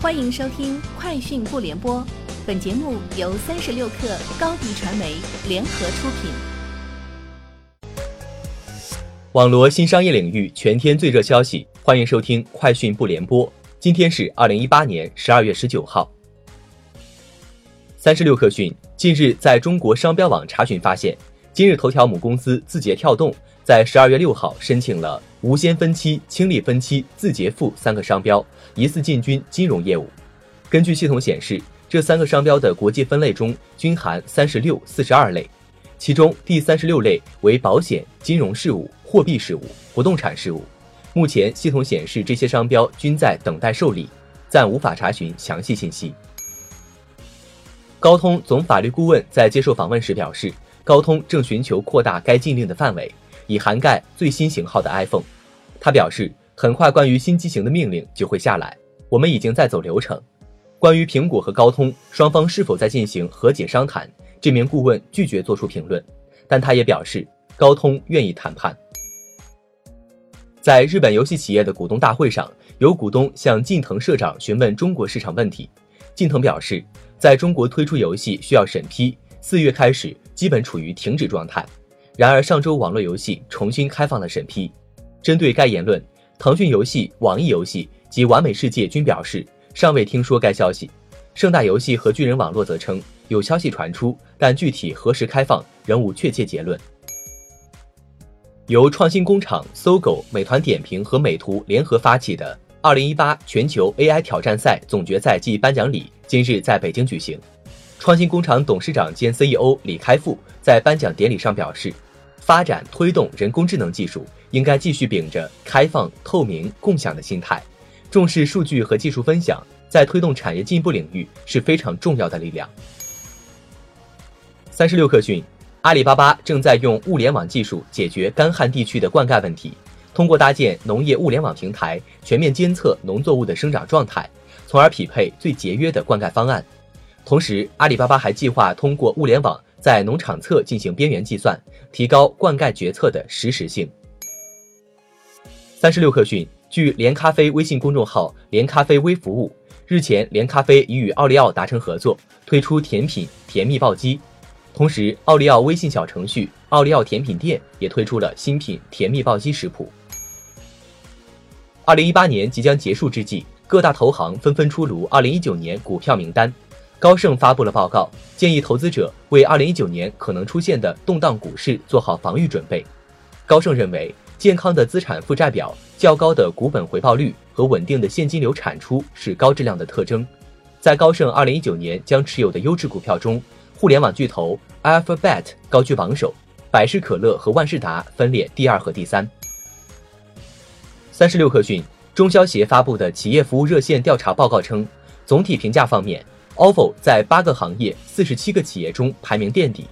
欢迎收听《快讯不联播》，本节目由三十六克高低传媒联合出品。网罗新商业领域全天最热消息，欢迎收听《快讯不联播》。今天是二零一八年十二月十九号。三十六克讯近日在中国商标网查询发现，今日头条母公司字节跳动在十二月六号申请了。无先分期、清理分期、字节付三个商标疑似进军金融业务。根据系统显示，这三个商标的国际分类中均含三十六、四十二类，其中第三十六类为保险、金融事务、货币事务、不动产事务。目前系统显示这些商标均在等待受理，暂无法查询详细信息。高通总法律顾问在接受访问时表示，高通正寻求扩大该禁令的范围。以涵盖最新型号的 iPhone，他表示，很快关于新机型的命令就会下来，我们已经在走流程。关于苹果和高通双方是否在进行和解商谈，这名顾问拒绝做出评论，但他也表示，高通愿意谈判。在日本游戏企业的股东大会上，有股东向近藤社长询问中国市场问题，近藤表示，在中国推出游戏需要审批，四月开始基本处于停止状态。然而，上周网络游戏重新开放了审批。针对该言论，腾讯游戏、网易游戏及完美世界均表示尚未听说该消息。盛大游戏和巨人网络则称有消息传出，但具体何时开放仍无确切结论。由创新工厂、搜狗、美团点评和美图联合发起的2018全球 AI 挑战赛总决赛暨颁奖礼今日在北京举行。创新工厂董事长兼 CEO 李开复在颁奖典礼上表示。发展推动人工智能技术，应该继续秉着开放、透明、共享的心态，重视数据和技术分享，在推动产业进步领域是非常重要的力量。三十六氪讯，阿里巴巴正在用物联网技术解决干旱地区的灌溉问题，通过搭建农业物联网平台，全面监测农作物的生长状态，从而匹配最节约的灌溉方案。同时，阿里巴巴还计划通过物联网。在农场侧进行边缘计算，提高灌溉决策的实时性。三十六氪讯，据连咖啡微信公众号“连咖啡微服务”，日前连咖啡已与奥利奥达成合作，推出甜品甜蜜暴击。同时，奥利奥微信小程序“奥利奥甜品店”也推出了新品甜蜜暴击食谱。二零一八年即将结束之际，各大投行纷纷出炉二零一九年股票名单。高盛发布了报告，建议投资者为2019年可能出现的动荡股市做好防御准备。高盛认为，健康的资产负债表、较高的股本回报率和稳定的现金流产出是高质量的特征。在高盛2019年将持有的优质股票中，互联网巨头 Alphabet 高居榜首，百事可乐和万事达分列第二和第三。三十六氪讯，中消协发布的企业服务热线调查报告称，总体评价方面。Ofo 在八个行业、四十七个企业中排名垫底。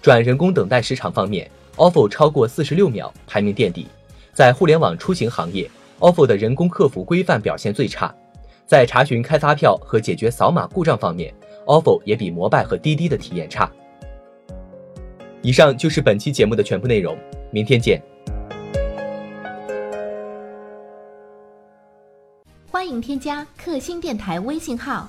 转人工等待时长方面，ofo 超过四十六秒，排名垫底。在互联网出行行业，ofo 的人工客服规范表现最差。在查询开发票和解决扫码故障方面，ofo 也比摩拜和滴滴的体验差。以上就是本期节目的全部内容，明天见。欢迎添加克星电台微信号。